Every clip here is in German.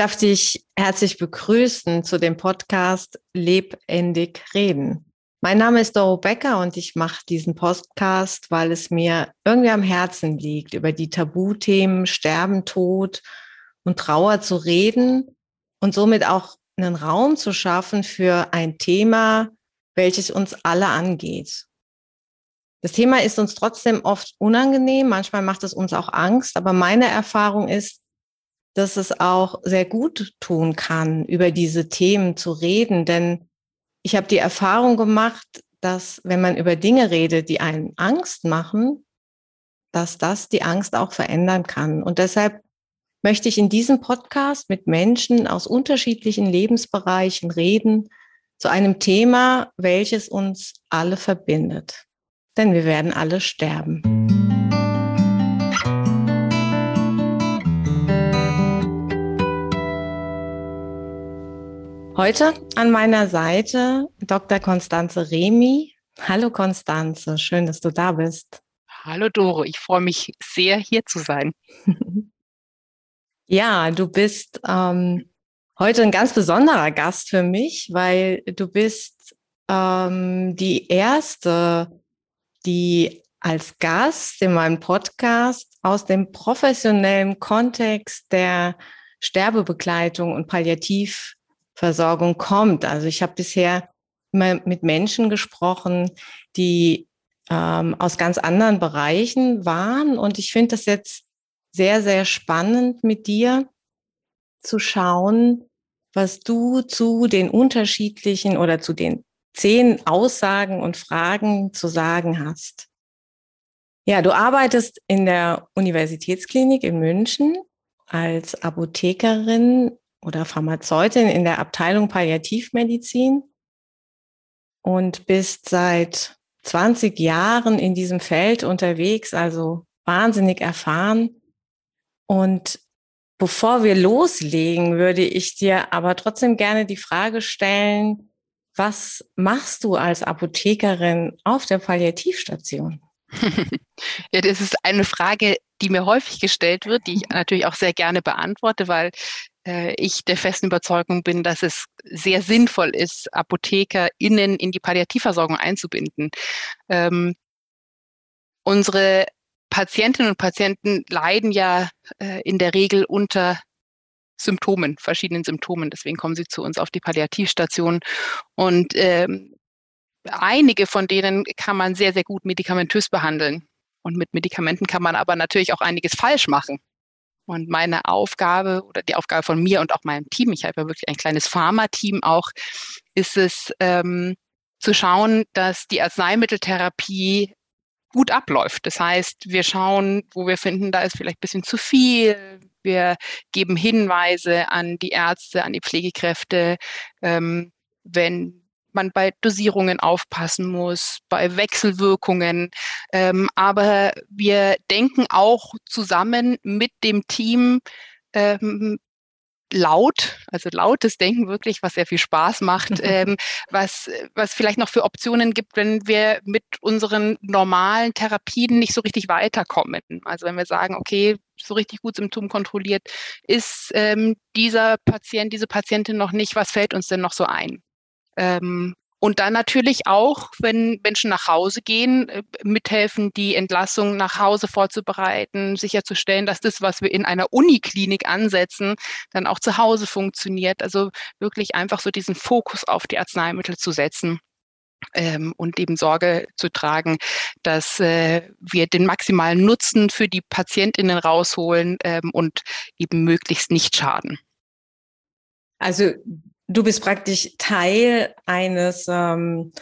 darf dich herzlich begrüßen zu dem Podcast Lebendig Reden. Mein Name ist Doro Becker und ich mache diesen Podcast, weil es mir irgendwie am Herzen liegt, über die Tabuthemen Sterben, Tod und Trauer zu reden und somit auch einen Raum zu schaffen für ein Thema, welches uns alle angeht. Das Thema ist uns trotzdem oft unangenehm, manchmal macht es uns auch Angst, aber meine Erfahrung ist, dass es auch sehr gut tun kann, über diese Themen zu reden. Denn ich habe die Erfahrung gemacht, dass wenn man über Dinge redet, die einen Angst machen, dass das die Angst auch verändern kann. Und deshalb möchte ich in diesem Podcast mit Menschen aus unterschiedlichen Lebensbereichen reden zu einem Thema, welches uns alle verbindet. Denn wir werden alle sterben. Heute an meiner Seite Dr. Konstanze Remi. Hallo Konstanze, schön, dass du da bist. Hallo Doro, ich freue mich sehr, hier zu sein. ja, du bist ähm, heute ein ganz besonderer Gast für mich, weil du bist ähm, die erste, die als Gast in meinem Podcast aus dem professionellen Kontext der Sterbebegleitung und Palliativ Versorgung kommt. Also ich habe bisher immer mit Menschen gesprochen, die ähm, aus ganz anderen Bereichen waren. Und ich finde das jetzt sehr, sehr spannend mit dir zu schauen, was du zu den unterschiedlichen oder zu den zehn Aussagen und Fragen zu sagen hast. Ja, du arbeitest in der Universitätsklinik in München als Apothekerin oder Pharmazeutin in der Abteilung Palliativmedizin und bist seit 20 Jahren in diesem Feld unterwegs, also wahnsinnig erfahren. Und bevor wir loslegen, würde ich dir aber trotzdem gerne die Frage stellen, was machst du als Apothekerin auf der Palliativstation? ja, das ist eine Frage, die mir häufig gestellt wird, die ich natürlich auch sehr gerne beantworte, weil ich der festen Überzeugung bin, dass es sehr sinnvoll ist, ApothekerInnen in die Palliativversorgung einzubinden. Ähm, unsere Patientinnen und Patienten leiden ja äh, in der Regel unter Symptomen, verschiedenen Symptomen. Deswegen kommen sie zu uns auf die Palliativstation. Und ähm, einige von denen kann man sehr, sehr gut medikamentös behandeln. Und mit Medikamenten kann man aber natürlich auch einiges falsch machen. Und meine Aufgabe oder die Aufgabe von mir und auch meinem Team, ich habe ja wirklich ein kleines Pharma-Team auch, ist es ähm, zu schauen, dass die Arzneimitteltherapie gut abläuft. Das heißt, wir schauen, wo wir finden, da ist vielleicht ein bisschen zu viel. Wir geben Hinweise an die Ärzte, an die Pflegekräfte, ähm, wenn man bei Dosierungen aufpassen muss, bei Wechselwirkungen. Ähm, aber wir denken auch zusammen mit dem Team ähm, laut, also lautes Denken wirklich, was sehr viel Spaß macht, ähm, was, was vielleicht noch für Optionen gibt, wenn wir mit unseren normalen Therapien nicht so richtig weiterkommen. Also wenn wir sagen, okay, so richtig gut symptomkontrolliert ist ähm, dieser Patient, diese Patientin noch nicht, was fällt uns denn noch so ein? Ähm, und dann natürlich auch, wenn Menschen nach Hause gehen, äh, mithelfen, die Entlassung nach Hause vorzubereiten, sicherzustellen, dass das, was wir in einer Uniklinik ansetzen, dann auch zu Hause funktioniert. Also wirklich einfach so diesen Fokus auf die Arzneimittel zu setzen. Ähm, und eben Sorge zu tragen, dass äh, wir den maximalen Nutzen für die PatientInnen rausholen ähm, und eben möglichst nicht schaden. Also du bist praktisch Teil eines ähm,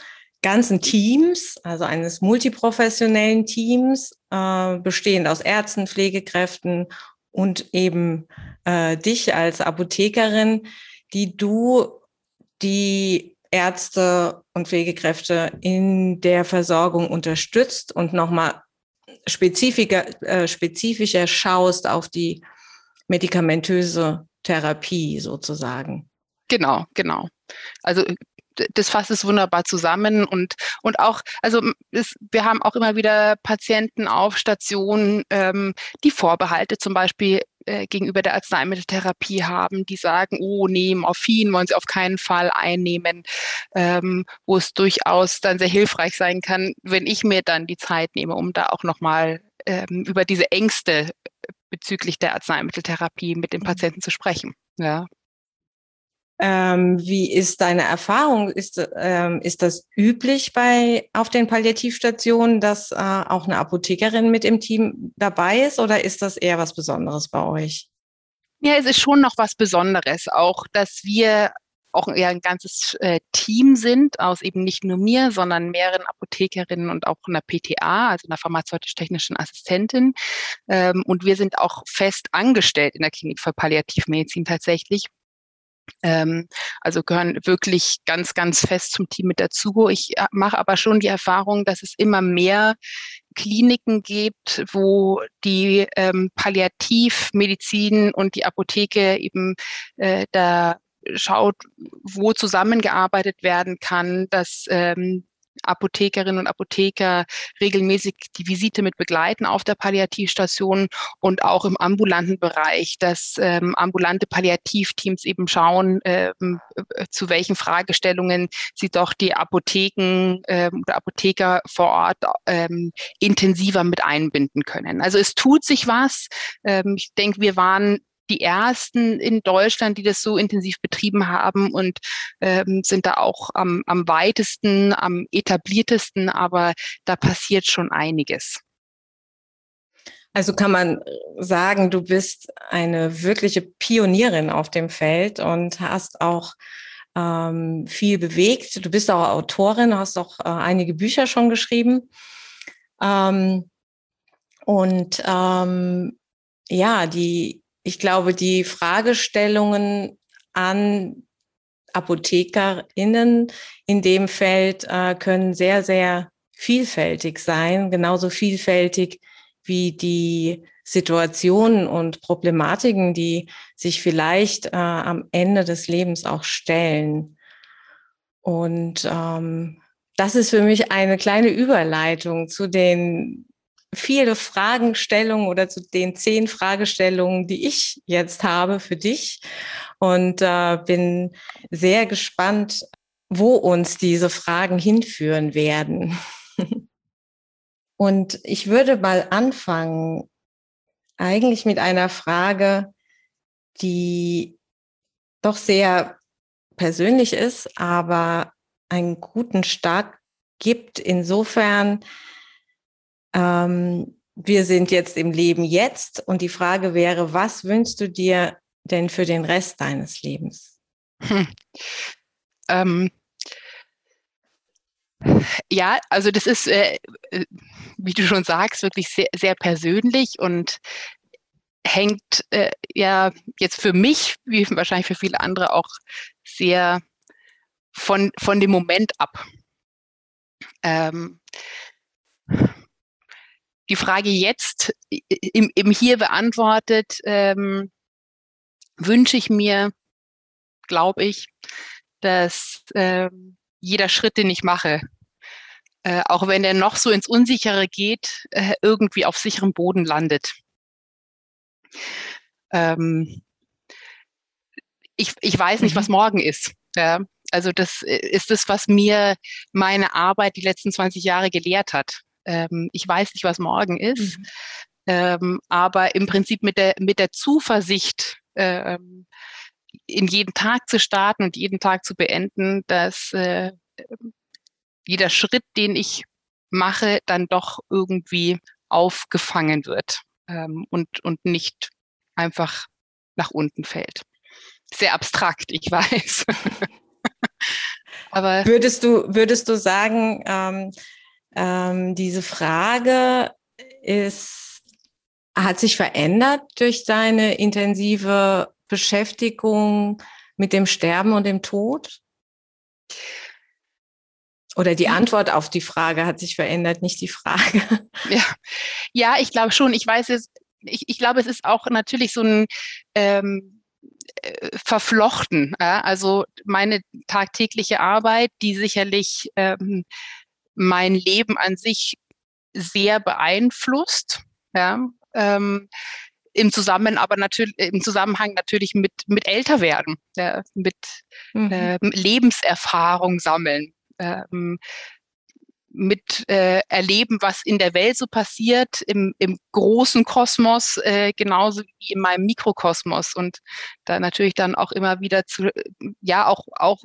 ganzen Teams, also eines multiprofessionellen Teams, äh, bestehend aus Ärzten, Pflegekräften und eben äh, dich als Apothekerin, die du die Ärzte und Pflegekräfte in der Versorgung unterstützt und nochmal spezifischer, äh, spezifischer schaust auf die medikamentöse Therapie sozusagen. Genau, genau. Also das fasst es wunderbar zusammen und und auch also es, wir haben auch immer wieder Patienten auf Stationen, ähm, die Vorbehalte zum Beispiel äh, gegenüber der Arzneimitteltherapie haben, die sagen, oh nee, Morphin wollen sie auf keinen Fall einnehmen, ähm, wo es durchaus dann sehr hilfreich sein kann, wenn ich mir dann die Zeit nehme, um da auch nochmal ähm, über diese Ängste bezüglich der Arzneimitteltherapie mit den mhm. Patienten zu sprechen. Ja. Ähm, wie ist deine Erfahrung? Ist, ähm, ist das üblich bei auf den Palliativstationen, dass äh, auch eine Apothekerin mit im Team dabei ist oder ist das eher was Besonderes bei euch? Ja, es ist schon noch was Besonderes, auch dass wir auch eher ein ganzes äh, Team sind aus eben nicht nur mir, sondern mehreren Apothekerinnen und auch einer PTA, also einer pharmazeutisch-technischen Assistentin. Ähm, und wir sind auch fest angestellt in der Klinik für Palliativmedizin tatsächlich. Ähm, also gehören wirklich ganz, ganz fest zum Team mit dazu. Ich äh, mache aber schon die Erfahrung, dass es immer mehr Kliniken gibt, wo die ähm, Palliativmedizin und die Apotheke eben äh, da schaut, wo zusammengearbeitet werden kann, dass ähm, Apothekerinnen und Apotheker regelmäßig die Visite mit begleiten auf der Palliativstation und auch im ambulanten Bereich, dass ähm, ambulante Palliativteams eben schauen, ähm, äh, zu welchen Fragestellungen sie doch die Apotheken ähm, oder Apotheker vor Ort ähm, intensiver mit einbinden können. Also es tut sich was. Ähm, ich denke, wir waren die ersten in Deutschland, die das so intensiv betrieben haben und ähm, sind da auch am, am weitesten, am etabliertesten, aber da passiert schon einiges. Also kann man sagen, du bist eine wirkliche Pionierin auf dem Feld und hast auch ähm, viel bewegt. Du bist auch Autorin, hast auch äh, einige Bücher schon geschrieben. Ähm, und ähm, ja, die ich glaube, die Fragestellungen an ApothekerInnen in dem Feld äh, können sehr, sehr vielfältig sein, genauso vielfältig wie die Situationen und Problematiken, die sich vielleicht äh, am Ende des Lebens auch stellen. Und ähm, das ist für mich eine kleine Überleitung zu den viele Fragestellungen oder zu den zehn Fragestellungen, die ich jetzt habe für dich. Und äh, bin sehr gespannt, wo uns diese Fragen hinführen werden. Und ich würde mal anfangen, eigentlich mit einer Frage, die doch sehr persönlich ist, aber einen guten Start gibt, insofern, ähm, wir sind jetzt im Leben jetzt und die Frage wäre, was wünschst du dir denn für den Rest deines Lebens? Hm. Ähm, ja, also das ist, äh, äh, wie du schon sagst, wirklich sehr, sehr persönlich und hängt äh, ja jetzt für mich, wie wahrscheinlich für viele andere auch sehr von, von dem Moment ab. Ähm, die Frage jetzt im, im Hier beantwortet, ähm, wünsche ich mir, glaube ich, dass äh, jeder Schritt, den ich mache, äh, auch wenn der noch so ins Unsichere geht, äh, irgendwie auf sicherem Boden landet. Ähm, ich, ich weiß nicht, mhm. was morgen ist. Ja? Also das äh, ist das, was mir meine Arbeit die letzten 20 Jahre gelehrt hat ähm, ich weiß nicht, was morgen ist. Mhm. Ähm, aber im Prinzip mit der, mit der Zuversicht, ähm, in jeden Tag zu starten und jeden Tag zu beenden, dass äh, jeder Schritt, den ich mache, dann doch irgendwie aufgefangen wird ähm, und, und nicht einfach nach unten fällt. Sehr abstrakt, ich weiß. Aber würdest du, würdest du sagen, ähm, ähm, diese Frage ist, hat sich verändert durch deine intensive Beschäftigung mit dem Sterben und dem Tod? Oder die Antwort auf die Frage hat sich verändert, nicht die Frage. Ja, ja ich glaube schon. Ich weiß es, ich, ich glaube, es ist auch natürlich so ein ähm, äh, verflochten. Ja? Also meine tagtägliche Arbeit, die sicherlich ähm, mein Leben an sich sehr beeinflusst. Ja, ähm, im, Zusammen aber natürlich, im Zusammenhang natürlich mit, mit Älterwerden, ja, mit mhm. ähm, Lebenserfahrung sammeln. Ähm, mit äh, erleben, was in der Welt so passiert, im, im großen Kosmos, äh, genauso wie in meinem Mikrokosmos. Und da natürlich dann auch immer wieder zu, ja, auch, auch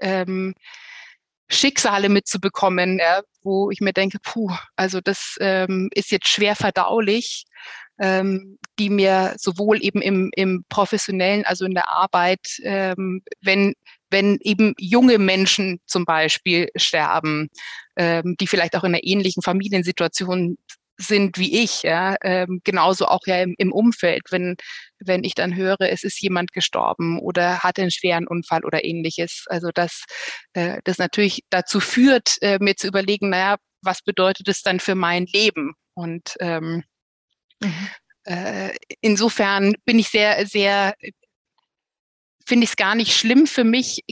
ähm, Schicksale mitzubekommen, ja, wo ich mir denke, puh, also das ähm, ist jetzt schwer verdaulich, ähm, die mir sowohl eben im, im professionellen, also in der Arbeit, ähm, wenn, wenn eben junge Menschen zum Beispiel sterben, ähm, die vielleicht auch in einer ähnlichen Familiensituation sind wie ich, ja, ähm, genauso auch ja im, im Umfeld, wenn, wenn ich dann höre, es ist jemand gestorben oder hatte einen schweren Unfall oder ähnliches. Also dass äh, das natürlich dazu führt, äh, mir zu überlegen, naja, was bedeutet es dann für mein Leben? Und ähm, mhm. äh, insofern bin ich sehr, sehr, finde ich es gar nicht schlimm für mich,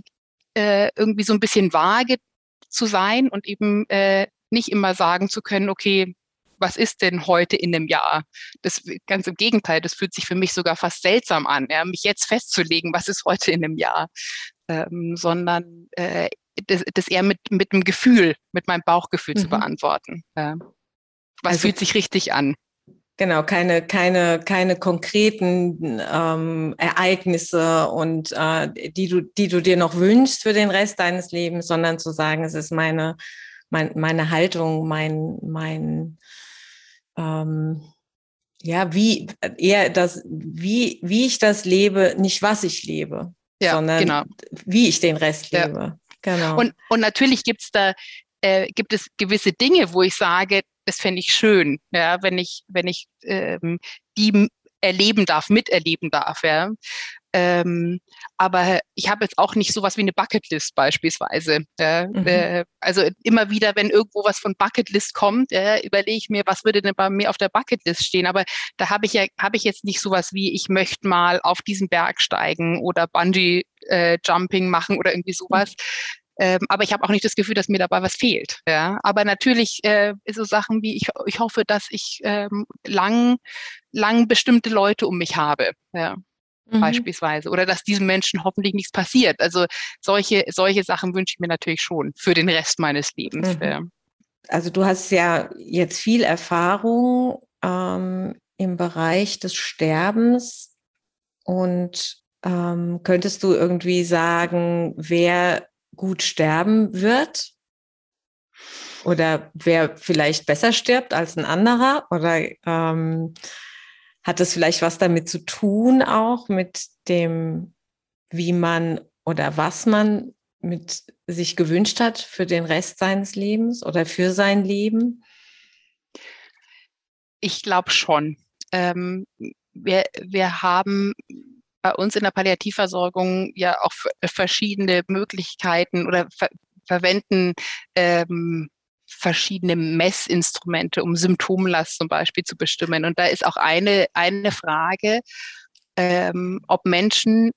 äh, irgendwie so ein bisschen vage zu sein und eben äh, nicht immer sagen zu können, okay, was ist denn heute in einem Jahr? Das ganz im Gegenteil, das fühlt sich für mich sogar fast seltsam an, ja, mich jetzt festzulegen, was ist heute in einem Jahr, ähm, sondern äh, das, das eher mit, mit dem Gefühl, mit meinem Bauchgefühl mhm. zu beantworten. Ja. Was also, fühlt sich richtig an? Genau, keine, keine, keine konkreten ähm, Ereignisse und äh, die du, die du dir noch wünschst für den Rest deines Lebens, sondern zu sagen, es ist meine, mein, meine Haltung, mein, mein ähm, ja, wie eher das, wie, wie ich das lebe, nicht was ich lebe, ja, sondern genau. wie ich den Rest lebe. Ja. Genau. Und, und natürlich gibt's da, äh, gibt es gewisse Dinge, wo ich sage, das fände ich schön, ja, wenn ich, wenn ich ähm, die erleben darf, miterleben darf, ja. Ähm, aber ich habe jetzt auch nicht sowas wie eine Bucketlist beispielsweise. Äh, mhm. äh, also immer wieder, wenn irgendwo was von Bucketlist kommt, äh, überlege ich mir, was würde denn bei mir auf der Bucketlist stehen. Aber da habe ich ja, habe ich jetzt nicht sowas wie, ich möchte mal auf diesen Berg steigen oder Bungee äh, Jumping machen oder irgendwie sowas. Mhm. Ähm, aber ich habe auch nicht das Gefühl, dass mir dabei was fehlt. Ja? Aber natürlich äh, so Sachen wie, ich, ich hoffe, dass ich ähm, lang, lang bestimmte Leute um mich habe. Ja? Mhm. Beispielsweise. Oder dass diesem Menschen hoffentlich nichts passiert. Also solche, solche Sachen wünsche ich mir natürlich schon für den Rest meines Lebens. Mhm. Also du hast ja jetzt viel Erfahrung ähm, im Bereich des Sterbens und ähm, könntest du irgendwie sagen, wer gut sterben wird? Oder wer vielleicht besser stirbt als ein anderer? Oder ähm, hat es vielleicht was damit zu tun, auch mit dem, wie man oder was man mit sich gewünscht hat für den Rest seines Lebens oder für sein Leben? Ich glaube schon. Ähm, wir, wir haben bei uns in der Palliativversorgung ja auch verschiedene Möglichkeiten oder ver verwenden ähm, verschiedene Messinstrumente, um Symptomlast zum Beispiel zu bestimmen. Und da ist auch eine, eine Frage, ähm, ob Menschen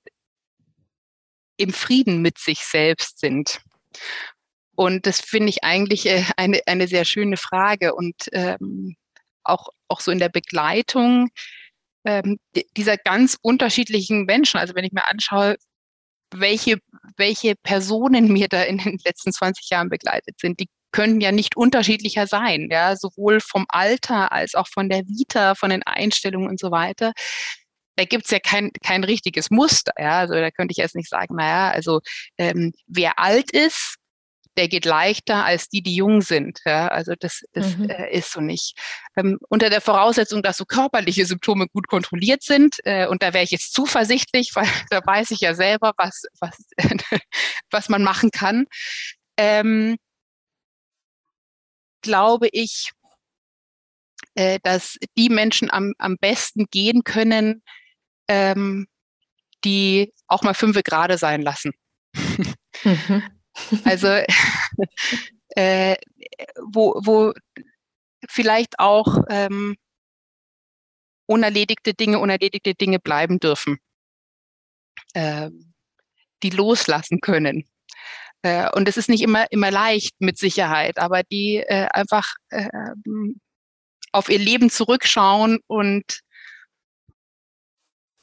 im Frieden mit sich selbst sind. Und das finde ich eigentlich äh, eine, eine sehr schöne Frage. Und ähm, auch, auch so in der Begleitung ähm, dieser ganz unterschiedlichen Menschen. Also wenn ich mir anschaue, welche, welche Personen mir da in den letzten 20 Jahren begleitet sind, die können ja nicht unterschiedlicher sein, ja, sowohl vom Alter als auch von der Vita, von den Einstellungen und so weiter. Da gibt's ja kein, kein richtiges Muster, ja. Also da könnte ich jetzt nicht sagen, naja, also ähm, wer alt ist, der geht leichter als die, die jung sind. Ja, also das, das mhm. äh, ist so nicht. Ähm, unter der Voraussetzung, dass so körperliche Symptome gut kontrolliert sind, äh, und da wäre ich jetzt zuversichtlich, weil da weiß ich ja selber, was, was, was man machen kann, ähm, glaube ich, äh, dass die Menschen am, am besten gehen können, ähm, die auch mal fünf gerade sein lassen. Mhm. Also äh, wo, wo vielleicht auch ähm, unerledigte Dinge, unerledigte Dinge bleiben dürfen, äh, die loslassen können. Äh, und es ist nicht immer, immer leicht mit Sicherheit, aber die äh, einfach äh, auf ihr Leben zurückschauen und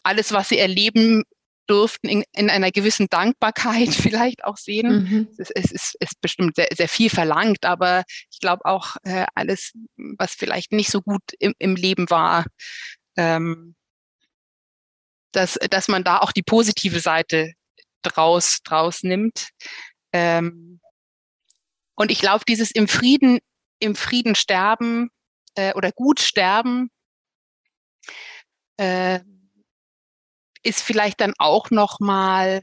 alles, was sie erleben durften, in, in einer gewissen Dankbarkeit vielleicht auch sehen. Mhm. Es, es ist, ist, bestimmt sehr, sehr viel verlangt, aber ich glaube auch äh, alles, was vielleicht nicht so gut im, im Leben war, ähm, dass, dass man da auch die positive Seite draus, draus nimmt. Ähm, und ich glaube, dieses im Frieden, im Frieden sterben äh, oder gut sterben, äh, ist vielleicht dann auch noch mal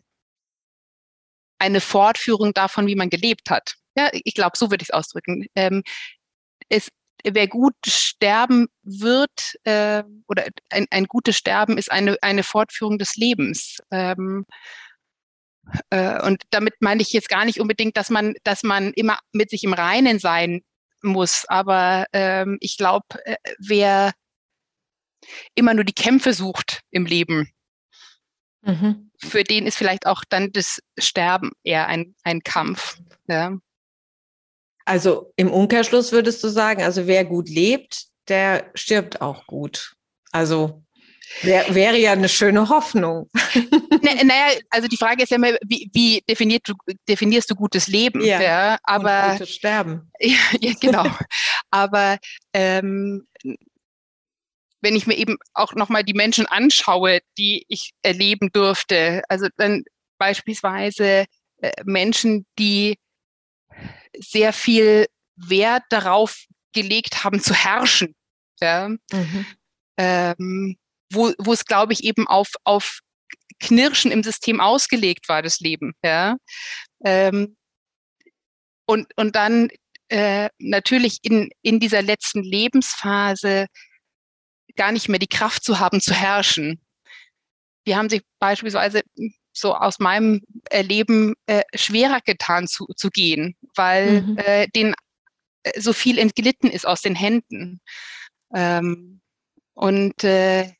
eine Fortführung davon, wie man gelebt hat. Ja, ich glaube, so würde ich es ausdrücken. Ähm, es, wer gut sterben wird äh, oder ein, ein gutes Sterben ist eine, eine Fortführung des Lebens. Ähm, äh, und damit meine ich jetzt gar nicht unbedingt, dass man, dass man immer mit sich im Reinen sein muss. Aber ähm, ich glaube, äh, wer immer nur die Kämpfe sucht im Leben, mhm. für den ist vielleicht auch dann das Sterben eher ein, ein Kampf. Ja. Also im Umkehrschluss würdest du sagen, also wer gut lebt, der stirbt auch gut. Also Wär, wäre ja eine schöne Hoffnung. naja, also die Frage ist ja immer, wie, wie definiert du, definierst du gutes Leben? Ja, ja aber gutes Sterben. Ja, ja genau. aber ähm, wenn ich mir eben auch nochmal die Menschen anschaue, die ich erleben durfte, also dann beispielsweise äh, Menschen, die sehr viel Wert darauf gelegt haben, zu herrschen. Ja? Mhm. Ähm, wo, wo es, glaube ich, eben auf, auf Knirschen im System ausgelegt war, das Leben. Ja? Ähm, und, und dann äh, natürlich in, in dieser letzten Lebensphase gar nicht mehr die Kraft zu haben, zu herrschen. Die haben sich beispielsweise so aus meinem Erleben äh, schwerer getan zu, zu gehen, weil mhm. äh, denen äh, so viel entglitten ist aus den Händen. Ähm, und äh,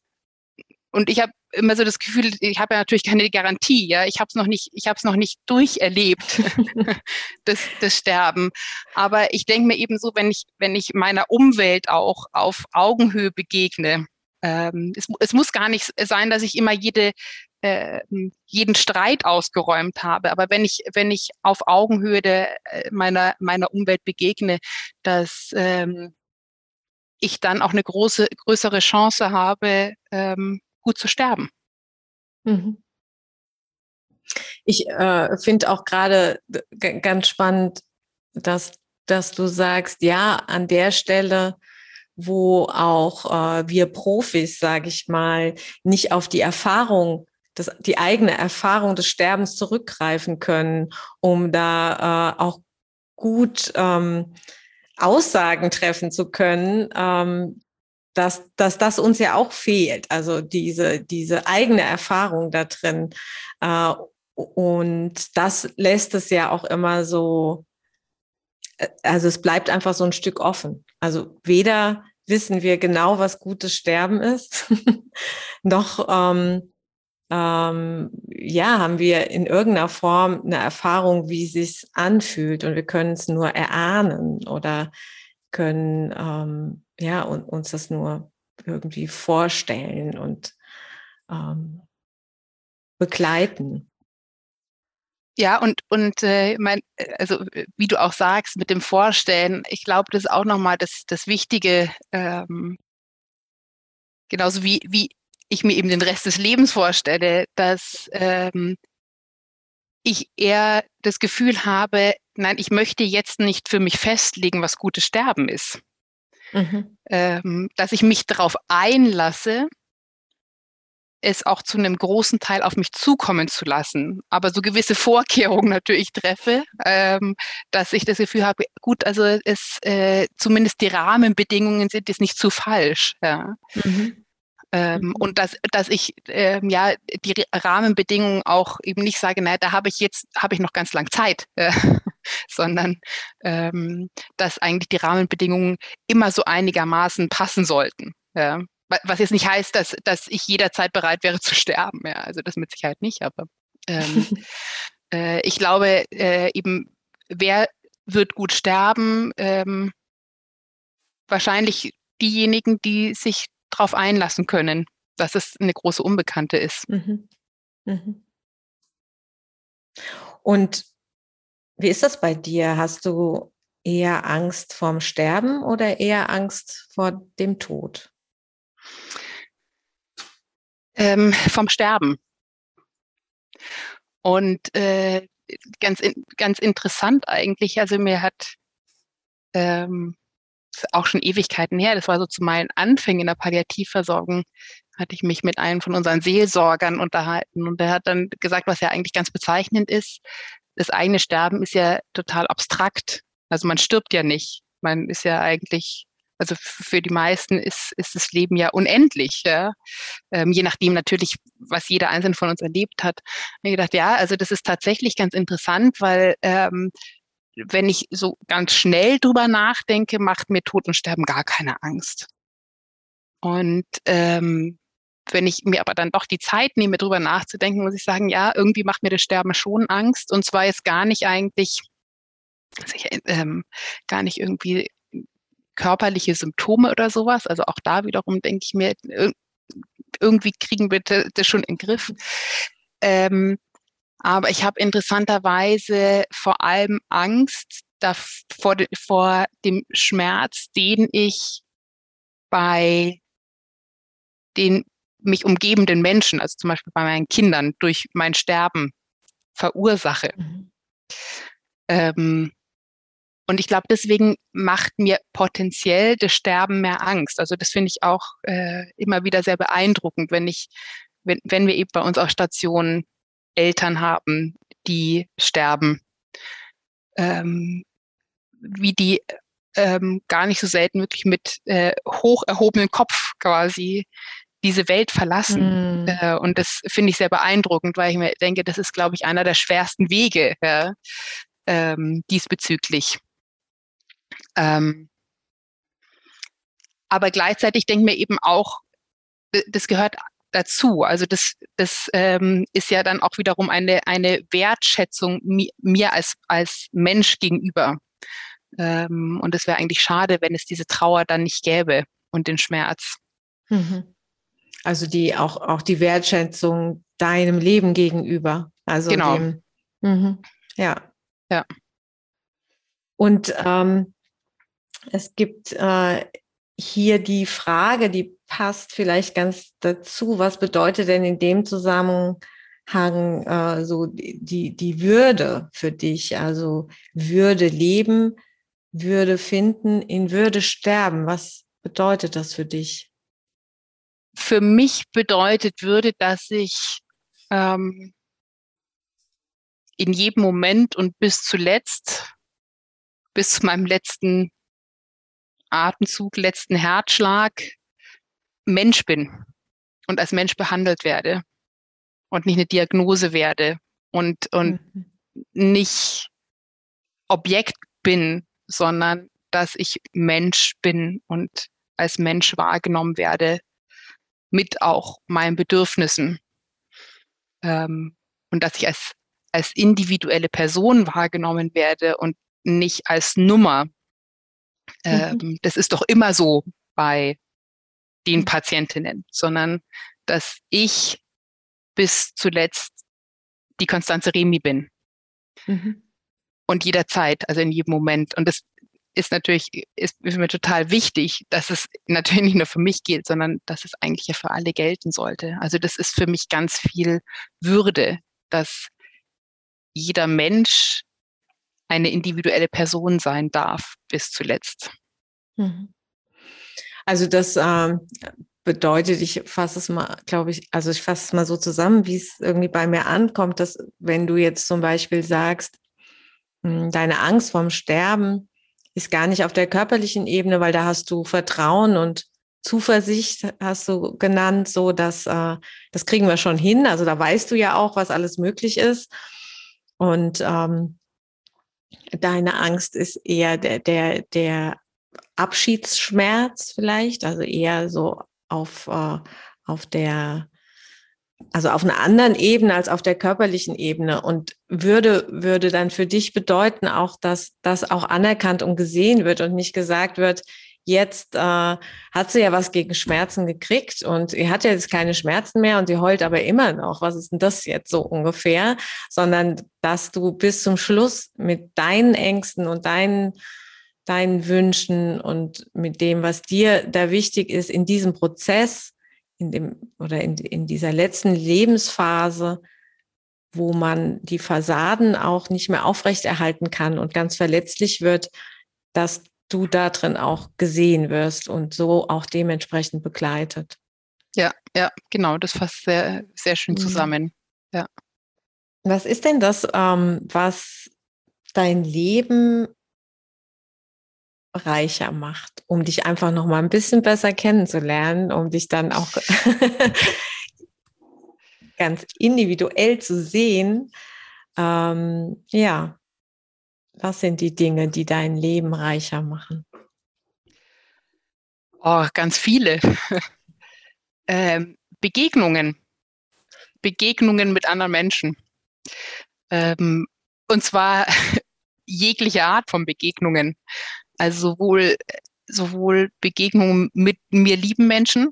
und ich habe immer so das Gefühl, ich habe ja natürlich keine Garantie, ja, ich habe es noch nicht, ich habe es noch nicht durcherlebt, das, das Sterben. Aber ich denke mir eben so, wenn ich, wenn ich meiner Umwelt auch auf Augenhöhe begegne, ähm, es, es muss gar nicht sein, dass ich immer jede äh, jeden Streit ausgeräumt habe. Aber wenn ich, wenn ich auf Augenhöhe der, äh, meiner, meiner Umwelt begegne, dass ähm, ich dann auch eine große, größere Chance habe, ähm, gut zu sterben. Mhm. Ich äh, finde auch gerade ganz spannend, dass, dass du sagst, ja, an der Stelle, wo auch äh, wir Profis, sage ich mal, nicht auf die Erfahrung, das, die eigene Erfahrung des Sterbens zurückgreifen können, um da äh, auch gut ähm, Aussagen treffen zu können, ähm, dass, dass das uns ja auch fehlt, also diese, diese eigene Erfahrung da drin. Äh, und das lässt es ja auch immer so, äh, also es bleibt einfach so ein Stück offen. Also weder wissen wir genau, was gutes Sterben ist, noch ähm, ähm, ja, haben wir in irgendeiner Form eine Erfahrung, wie es sich anfühlt und wir können es nur erahnen oder können ähm, ja, und uns das nur irgendwie vorstellen und ähm, begleiten. Ja, und, und äh, mein, äh, also wie du auch sagst, mit dem Vorstellen, ich glaube, das ist auch nochmal das, das Wichtige, ähm, genauso wie, wie ich mir eben den Rest des Lebens vorstelle, dass ähm, ich eher das Gefühl habe, nein, ich möchte jetzt nicht für mich festlegen, was gutes Sterben ist. Mhm. Ähm, dass ich mich darauf einlasse, es auch zu einem großen Teil auf mich zukommen zu lassen, aber so gewisse Vorkehrungen natürlich treffe, ähm, dass ich das Gefühl habe, gut, also es äh, zumindest die Rahmenbedingungen sind jetzt nicht zu falsch. Ja. Mhm. Ähm, mhm. Und dass, dass ich ähm, ja die Rahmenbedingungen auch eben nicht sage, naja, da habe ich jetzt, habe ich noch ganz lang Zeit, äh, sondern ähm, dass eigentlich die Rahmenbedingungen immer so einigermaßen passen sollten. Ja. Was jetzt nicht heißt, dass, dass ich jederzeit bereit wäre zu sterben. Ja. Also das mit Sicherheit nicht, aber ähm, äh, ich glaube äh, eben, wer wird gut sterben? Ähm, wahrscheinlich diejenigen, die sich darauf einlassen können, dass es eine große Unbekannte ist. Mhm. Mhm. Und wie ist das bei dir? Hast du eher Angst vorm Sterben oder eher Angst vor dem Tod? Ähm, vom Sterben. Und äh, ganz, in, ganz interessant eigentlich, also mir hat ähm, auch schon Ewigkeiten her, das war so zu meinen Anfängen in der Palliativversorgung, hatte ich mich mit einem von unseren Seelsorgern unterhalten und der hat dann gesagt, was ja eigentlich ganz bezeichnend ist, das eigene Sterben ist ja total abstrakt. Also man stirbt ja nicht. Man ist ja eigentlich, also für die meisten ist, ist das Leben ja unendlich, ja. Ähm, je nachdem natürlich, was jeder einzelne von uns erlebt hat. Und ich gedacht, ja, also das ist tatsächlich ganz interessant, weil ähm, wenn ich so ganz schnell drüber nachdenke, macht mir Tod und Sterben gar keine Angst. Und ähm, wenn ich mir aber dann doch die Zeit nehme, drüber nachzudenken, muss ich sagen, ja, irgendwie macht mir das Sterben schon Angst. Und zwar ist gar nicht eigentlich, ich, ähm, gar nicht irgendwie körperliche Symptome oder sowas. Also auch da wiederum denke ich mir, irgendwie kriegen wir das schon in den Griff. Ähm, aber ich habe interessanterweise vor allem Angst da, vor, vor dem Schmerz, den ich bei den mich umgebenden Menschen, also zum Beispiel bei meinen Kindern, durch mein Sterben verursache. Mhm. Ähm, und ich glaube, deswegen macht mir potenziell das Sterben mehr Angst. Also das finde ich auch äh, immer wieder sehr beeindruckend, wenn ich, wenn, wenn wir eben bei uns auf Stationen Eltern haben, die sterben, ähm, wie die ähm, gar nicht so selten wirklich mit äh, hoch erhobenem Kopf quasi diese Welt verlassen. Mm. Und das finde ich sehr beeindruckend, weil ich mir denke, das ist, glaube ich, einer der schwersten Wege ja, ähm, diesbezüglich. Ähm, aber gleichzeitig denke ich mir eben auch, das gehört dazu. Also das, das ähm, ist ja dann auch wiederum eine, eine Wertschätzung mi mir als, als Mensch gegenüber. Ähm, und es wäre eigentlich schade, wenn es diese Trauer dann nicht gäbe und den Schmerz. Mhm. Also die auch, auch die Wertschätzung deinem Leben gegenüber. Also genau. Dem, mhm, ja. Ja. Und ähm, es gibt äh, hier die Frage, die passt vielleicht ganz dazu. Was bedeutet denn in dem Zusammenhang äh, so die, die Würde für dich? Also Würde leben, Würde finden, in Würde sterben. Was bedeutet das für dich? Für mich bedeutet würde, dass ich ähm, in jedem Moment und bis zuletzt, bis zu meinem letzten Atemzug, letzten Herzschlag Mensch bin und als Mensch behandelt werde und nicht eine Diagnose werde und, und mhm. nicht Objekt bin, sondern dass ich Mensch bin und als Mensch wahrgenommen werde, mit auch meinen Bedürfnissen. Ähm, und dass ich als, als individuelle Person wahrgenommen werde und nicht als Nummer. Ähm, mhm. Das ist doch immer so bei den mhm. Patientinnen, sondern dass ich bis zuletzt die Konstanze Remi bin. Mhm. Und jederzeit, also in jedem Moment. Und das ist natürlich, ist, mir total wichtig, dass es natürlich nicht nur für mich gilt, sondern dass es eigentlich ja für alle gelten sollte. Also das ist für mich ganz viel Würde, dass jeder Mensch eine individuelle Person sein darf bis zuletzt. Mhm. Also das ähm, bedeutet, ich fasse es mal, glaube ich, also ich fasse es mal so zusammen, wie es irgendwie bei mir ankommt, dass wenn du jetzt zum Beispiel sagst, hm, deine Angst vorm Sterben ist gar nicht auf der körperlichen Ebene, weil da hast du Vertrauen und Zuversicht, hast du genannt, so dass äh, das kriegen wir schon hin. Also da weißt du ja auch, was alles möglich ist. Und ähm, deine Angst ist eher der, der, der Abschiedsschmerz vielleicht, also eher so auf, äh, auf der also auf einer anderen Ebene als auf der körperlichen Ebene und würde, würde dann für dich bedeuten auch, dass das auch anerkannt und gesehen wird und nicht gesagt wird, jetzt äh, hat sie ja was gegen Schmerzen gekriegt und sie hat jetzt keine Schmerzen mehr und sie heult aber immer noch. Was ist denn das jetzt so ungefähr? Sondern dass du bis zum Schluss mit deinen Ängsten und deinen deinen Wünschen und mit dem, was dir da wichtig ist, in diesem Prozess, in dem oder in, in dieser letzten Lebensphase, wo man die Fassaden auch nicht mehr aufrechterhalten kann und ganz verletzlich wird, dass du da drin auch gesehen wirst und so auch dementsprechend begleitet. Ja, ja, genau, das fasst sehr, sehr schön mhm. zusammen. Ja. Was ist denn das, ähm, was dein Leben reicher macht, um dich einfach noch mal ein bisschen besser kennenzulernen, um dich dann auch ganz individuell zu sehen. Ähm, ja, was sind die Dinge, die dein Leben reicher machen? Oh, ganz viele. ähm, Begegnungen. Begegnungen mit anderen Menschen. Ähm, und zwar jegliche Art von Begegnungen. Also sowohl, sowohl Begegnungen mit mir lieben Menschen,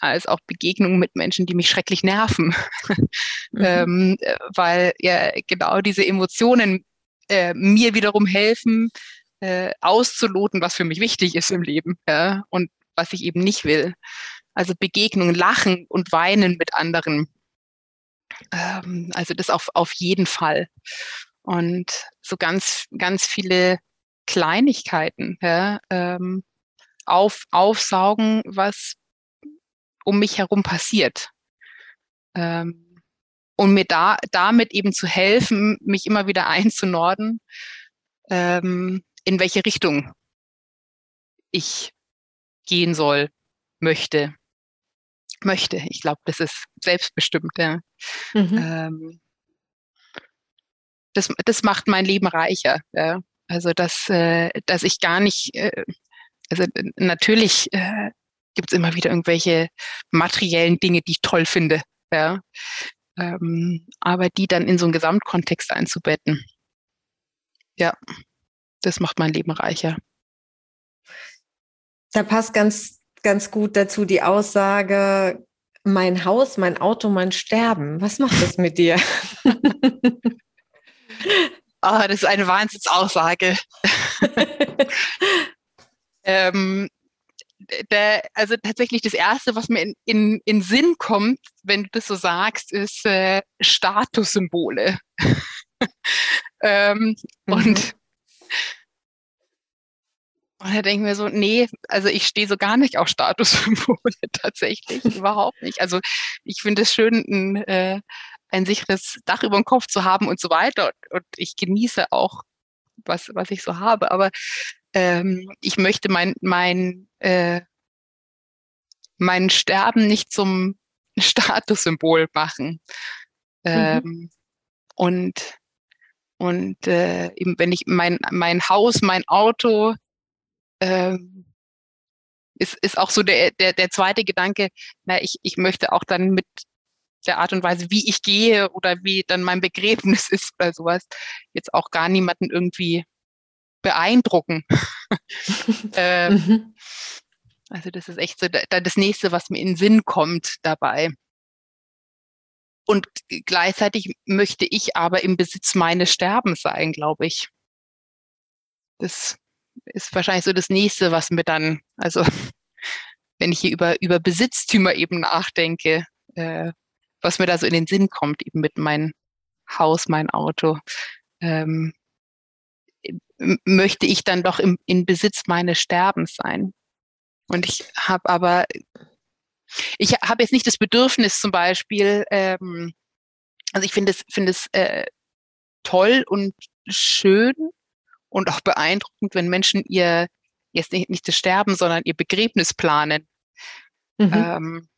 als auch Begegnungen mit Menschen, die mich schrecklich nerven. Mhm. ähm, weil ja genau diese Emotionen äh, mir wiederum helfen, äh, auszuloten, was für mich wichtig ist im Leben ja, und was ich eben nicht will. Also Begegnungen, Lachen und Weinen mit anderen. Ähm, also das auf, auf jeden Fall. Und so ganz, ganz viele Kleinigkeiten ja, ähm, auf, aufsaugen, was um mich herum passiert. Ähm, und mir da damit eben zu helfen, mich immer wieder einzunorden, ähm, in welche Richtung ich gehen soll, möchte. Möchte. Ich glaube, das ist selbstbestimmt. Ja. Mhm. Ähm, das, das macht mein Leben reicher. Ja. Also dass, äh, dass ich gar nicht, äh, also natürlich äh, gibt es immer wieder irgendwelche materiellen Dinge, die ich toll finde, ja. Ähm, aber die dann in so einen Gesamtkontext einzubetten. Ja, das macht mein Leben reicher. Da passt ganz, ganz gut dazu die Aussage, mein Haus, mein Auto, mein Sterben. Was macht das mit dir? Oh, das ist eine Wahnsinnsaussage. ähm, der, also tatsächlich das Erste, was mir in, in, in Sinn kommt, wenn du das so sagst, ist äh, Statussymbole. ähm, mhm. Und und da denke ich mir so, nee, also ich stehe so gar nicht auf Statussymbole tatsächlich, überhaupt nicht. Also ich finde es schön, ein, äh, ein sicheres Dach über dem Kopf zu haben und so weiter. Und ich genieße auch, was, was ich so habe. Aber ähm, ich möchte mein, mein, äh, mein Sterben nicht zum Statussymbol machen. Ähm, mhm. Und, und äh, eben, wenn ich mein, mein Haus, mein Auto, äh, ist, ist auch so der, der, der zweite Gedanke, na, ich, ich möchte auch dann mit der Art und Weise, wie ich gehe oder wie dann mein Begräbnis ist oder sowas, jetzt auch gar niemanden irgendwie beeindrucken. ähm. Also das ist echt so da, das nächste, was mir in den Sinn kommt dabei. Und gleichzeitig möchte ich aber im Besitz meines Sterbens sein, glaube ich. Das ist wahrscheinlich so das nächste, was mir dann, also wenn ich hier über, über Besitztümer eben nachdenke, äh, was mir da so in den Sinn kommt, eben mit meinem Haus, mein Auto, ähm, möchte ich dann doch im, in Besitz meines Sterbens sein. Und ich habe aber, ich habe jetzt nicht das Bedürfnis zum Beispiel, ähm, also ich finde es, finde es äh, toll und schön und auch beeindruckend, wenn Menschen ihr jetzt nicht, nicht das Sterben, sondern ihr Begräbnis planen. Mhm. Ähm,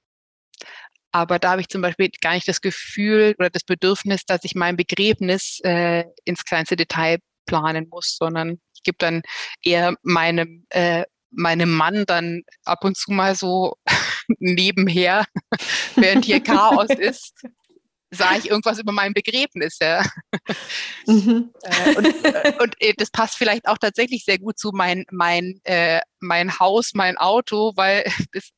aber da habe ich zum Beispiel gar nicht das Gefühl oder das Bedürfnis, dass ich mein Begräbnis äh, ins kleinste Detail planen muss, sondern ich gebe dann eher meinem, äh, meinem Mann dann ab und zu mal so nebenher, während hier Chaos ist, sah ich irgendwas über mein Begräbnis. Ja. Mhm. Äh, und, äh, und, das passt vielleicht auch tatsächlich sehr gut zu mein, mein, äh, mein Haus, mein Auto, weil das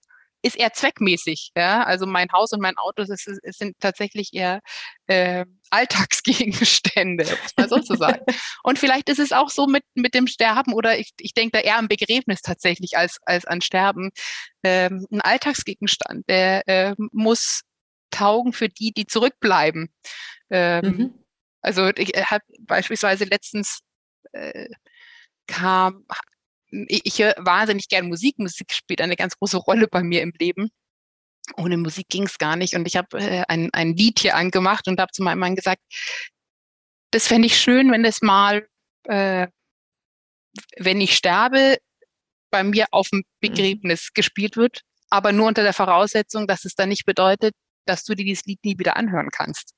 ist eher zweckmäßig. Ja? Also mein Haus und mein Auto das ist, das sind tatsächlich eher äh, Alltagsgegenstände, man so zu sagen. und vielleicht ist es auch so mit, mit dem Sterben oder ich, ich denke da eher am Begräbnis tatsächlich als, als an Sterben. Ähm, ein Alltagsgegenstand, der äh, muss taugen für die, die zurückbleiben. Ähm, mhm. Also ich habe beispielsweise letztens äh, kam, ich höre wahnsinnig gern Musik. Musik spielt eine ganz große Rolle bei mir im Leben. Ohne Musik ging es gar nicht. Und ich habe äh, ein, ein Lied hier angemacht und habe zu meinem Mann gesagt, das fände ich schön, wenn es mal, äh, wenn ich sterbe, bei mir auf dem mhm. Begräbnis mhm. gespielt wird, aber nur unter der Voraussetzung, dass es dann nicht bedeutet, dass du dir dieses Lied nie wieder anhören kannst.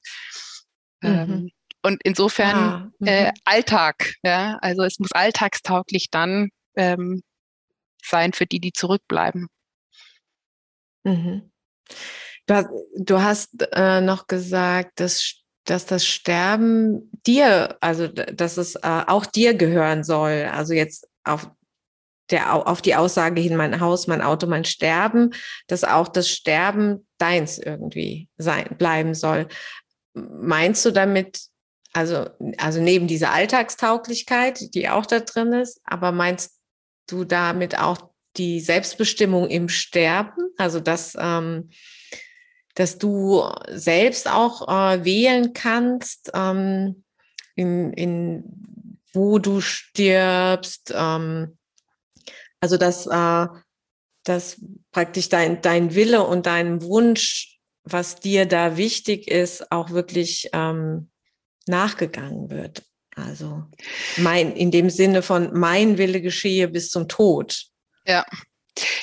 Mhm. Ähm, und insofern ah, äh, Alltag, ja, also es muss alltagstauglich dann ähm, sein für die, die zurückbleiben. Mhm. Du hast, du hast äh, noch gesagt, dass, dass das Sterben dir, also dass es äh, auch dir gehören soll. Also jetzt auf, der, auf die Aussage hin, mein Haus, mein Auto, mein Sterben, dass auch das Sterben deins irgendwie sein, bleiben soll. Meinst du damit, also, also neben dieser Alltagstauglichkeit, die auch da drin ist, aber meinst du damit auch die Selbstbestimmung im Sterben, also dass, ähm, dass du selbst auch äh, wählen kannst, ähm, in, in wo du stirbst, ähm, also dass, äh, dass praktisch dein, dein Wille und dein Wunsch, was dir da wichtig ist, auch wirklich ähm, nachgegangen wird. Also mein, in dem Sinne von mein Wille geschehe bis zum Tod. Ja.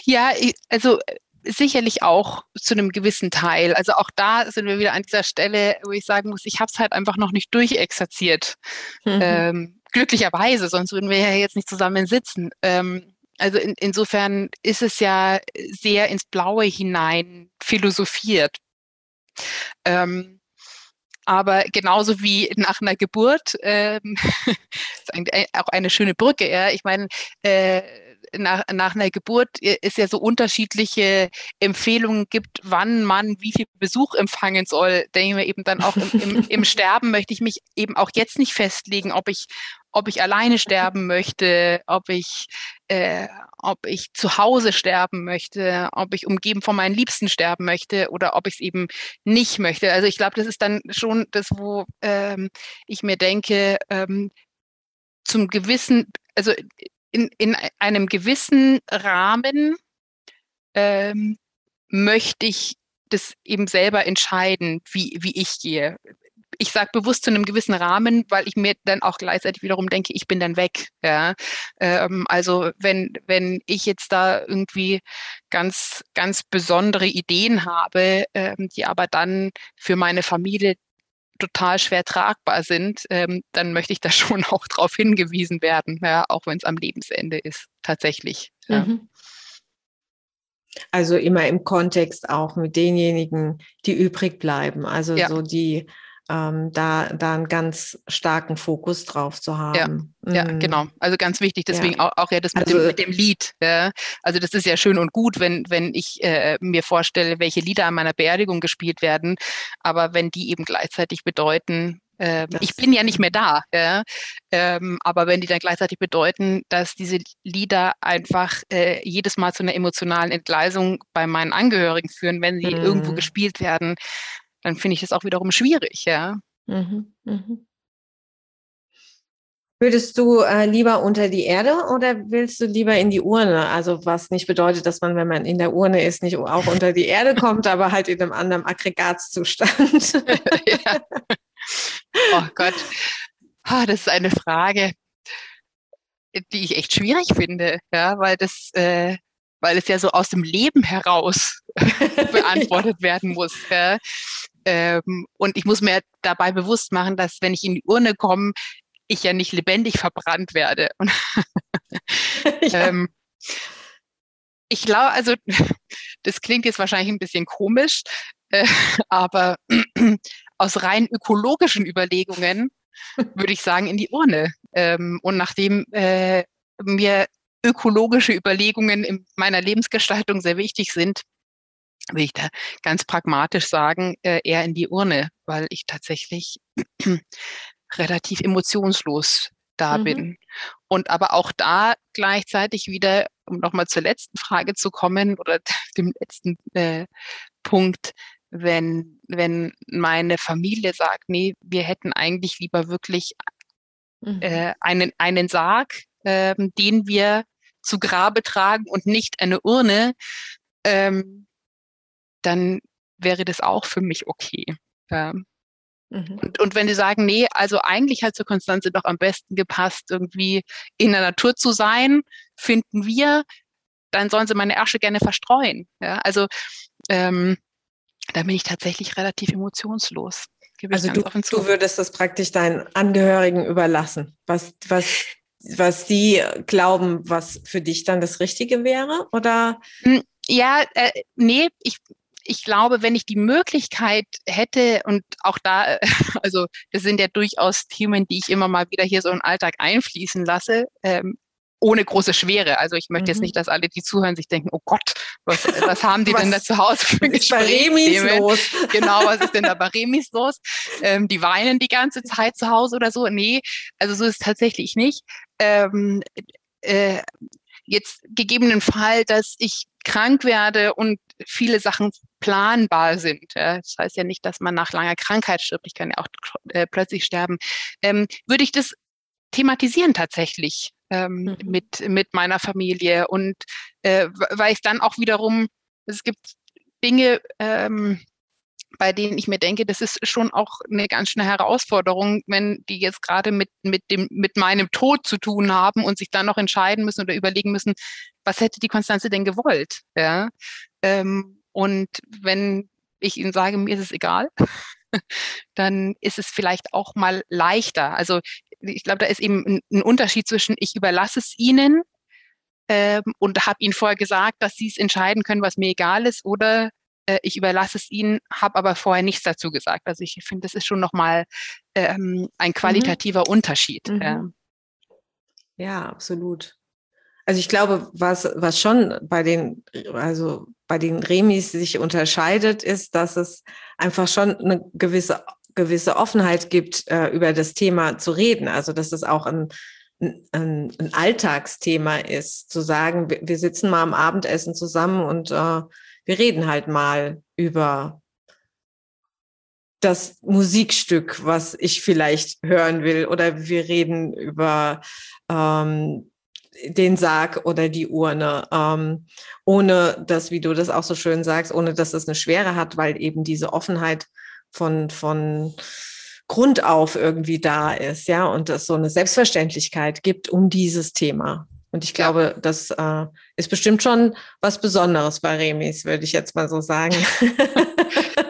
Ja, also sicherlich auch zu einem gewissen Teil. Also auch da sind wir wieder an dieser Stelle, wo ich sagen muss, ich habe es halt einfach noch nicht durchexerziert. Mhm. Ähm, glücklicherweise, sonst würden wir ja jetzt nicht zusammen sitzen. Ähm, also in, insofern ist es ja sehr ins Blaue hinein philosophiert. Ähm, aber genauso wie nach einer Geburt, ähm, auch eine schöne Brücke, ja. Ich meine, äh, nach, nach einer Geburt ist ja so unterschiedliche Empfehlungen gibt, wann man wie viel Besuch empfangen soll. Denke ich mir eben dann auch im, im, im Sterben möchte ich mich eben auch jetzt nicht festlegen, ob ich ob ich alleine sterben möchte, ob ich, äh, ob ich zu Hause sterben möchte, ob ich umgeben von meinen Liebsten sterben möchte oder ob ich es eben nicht möchte. Also ich glaube, das ist dann schon das, wo ähm, ich mir denke, ähm, zum gewissen, also in, in einem gewissen Rahmen ähm, möchte ich das eben selber entscheiden, wie, wie ich gehe ich sage bewusst zu einem gewissen Rahmen, weil ich mir dann auch gleichzeitig wiederum denke, ich bin dann weg. Ja? Ähm, also wenn, wenn ich jetzt da irgendwie ganz, ganz besondere Ideen habe, ähm, die aber dann für meine Familie total schwer tragbar sind, ähm, dann möchte ich da schon auch darauf hingewiesen werden, ja? auch wenn es am Lebensende ist, tatsächlich. Ja. Mhm. Also immer im Kontext auch mit denjenigen, die übrig bleiben. Also ja. so die ähm, da, da einen ganz starken Fokus drauf zu haben. Ja, ja mhm. genau. Also ganz wichtig, deswegen ja. auch, auch ja das mit, also, dem, mit dem Lied. Ja. Also das ist ja schön und gut, wenn, wenn ich äh, mir vorstelle, welche Lieder an meiner Beerdigung gespielt werden, aber wenn die eben gleichzeitig bedeuten, ähm, ich bin ja nicht mehr da, ja? ähm, aber wenn die dann gleichzeitig bedeuten, dass diese Lieder einfach äh, jedes Mal zu einer emotionalen Entgleisung bei meinen Angehörigen führen, wenn sie mhm. irgendwo gespielt werden, dann finde ich das auch wiederum schwierig, ja. Mhm, mhm. Würdest du äh, lieber unter die Erde oder willst du lieber in die Urne? Also was nicht bedeutet, dass man, wenn man in der Urne ist, nicht auch unter die Erde kommt, aber halt in einem anderen Aggregatzustand. ja. Oh Gott, oh, das ist eine Frage, die ich echt schwierig finde, ja, weil das, äh, weil es ja so aus dem Leben heraus beantwortet werden muss. Ja. Ähm, und ich muss mir dabei bewusst machen, dass wenn ich in die Urne komme, ich ja nicht lebendig verbrannt werde. Ja. ähm, ich glaube, also das klingt jetzt wahrscheinlich ein bisschen komisch, äh, aber aus rein ökologischen Überlegungen, würde ich sagen, in die Urne. Ähm, und nachdem äh, mir ökologische Überlegungen in meiner Lebensgestaltung sehr wichtig sind, will ich da ganz pragmatisch sagen, äh, eher in die Urne, weil ich tatsächlich relativ emotionslos da mhm. bin. Und aber auch da gleichzeitig wieder, um nochmal zur letzten Frage zu kommen oder dem letzten äh, Punkt, wenn, wenn meine Familie sagt, nee, wir hätten eigentlich lieber wirklich mhm. äh, einen, einen Sarg, äh, den wir zu Grabe tragen und nicht eine Urne, ähm, dann wäre das auch für mich okay. Ähm, mhm. und, und wenn die sagen, nee, also eigentlich hat zur Konstanze doch am besten gepasst, irgendwie in der Natur zu sein, finden wir, dann sollen sie meine Asche gerne verstreuen. Ja, also ähm, da bin ich tatsächlich relativ emotionslos. Also du, du würdest das praktisch deinen Angehörigen überlassen, was, was, was die glauben, was für dich dann das Richtige wäre, oder? Hm, ja, äh, nee, ich, ich glaube, wenn ich die Möglichkeit hätte und auch da, also das sind ja durchaus Themen, die ich immer mal wieder hier so den Alltag einfließen lasse, ähm, ohne große Schwere. Also ich möchte mhm. jetzt nicht, dass alle, die zuhören, sich denken, oh Gott, was, was haben die denn da zu Hause für los? Genau, was ist denn da bei Remis los? Ähm, die weinen die ganze Zeit zu Hause oder so. Nee, also so ist es tatsächlich nicht. Ähm, äh, jetzt gegebenen Fall, dass ich krank werde und viele Sachen planbar sind. Ja, das heißt ja nicht, dass man nach langer Krankheit stirbt. Ich kann ja auch äh, plötzlich sterben. Ähm, würde ich das thematisieren tatsächlich ähm, mhm. mit, mit meiner Familie. Und äh, weil ich dann auch wiederum, es gibt Dinge, ähm, bei denen ich mir denke, das ist schon auch eine ganz schöne Herausforderung, wenn die jetzt gerade mit, mit, dem, mit meinem Tod zu tun haben und sich dann noch entscheiden müssen oder überlegen müssen, was hätte die Konstanze denn gewollt? Ja? Ähm, und wenn ich ihnen sage, mir ist es egal, dann ist es vielleicht auch mal leichter. Also ich glaube, da ist eben ein, Unterschied zwischen, ich überlasse es ihnen ähm, und habe ihnen vorher gesagt, dass sie es entscheiden können, was mir egal ist, oder äh, ich überlasse es ihnen, habe aber vorher nichts dazu gesagt. Also ich finde, das ist schon nochmal ähm, ein mhm. qualitativer mhm. Unterschied. Mhm. Ja. ja, absolut. Also ich glaube, was, was schon bei den, also bei den Remis sich unterscheidet, ist, dass es einfach schon eine gewisse gewisse Offenheit gibt, äh, über das Thema zu reden. Also dass es auch ein, ein, ein Alltagsthema ist, zu sagen, wir, wir, sitzen mal am Abendessen zusammen und äh, wir reden halt mal über das Musikstück, was ich vielleicht hören will, oder wir reden über ähm, den Sarg oder die Urne, ähm, ohne dass, wie du das auch so schön sagst, ohne dass es eine Schwere hat, weil eben diese Offenheit von, von Grund auf irgendwie da ist, ja, und es so eine Selbstverständlichkeit gibt um dieses Thema. Und ich glaube, ja. das äh, ist bestimmt schon was Besonderes bei Remis, würde ich jetzt mal so sagen.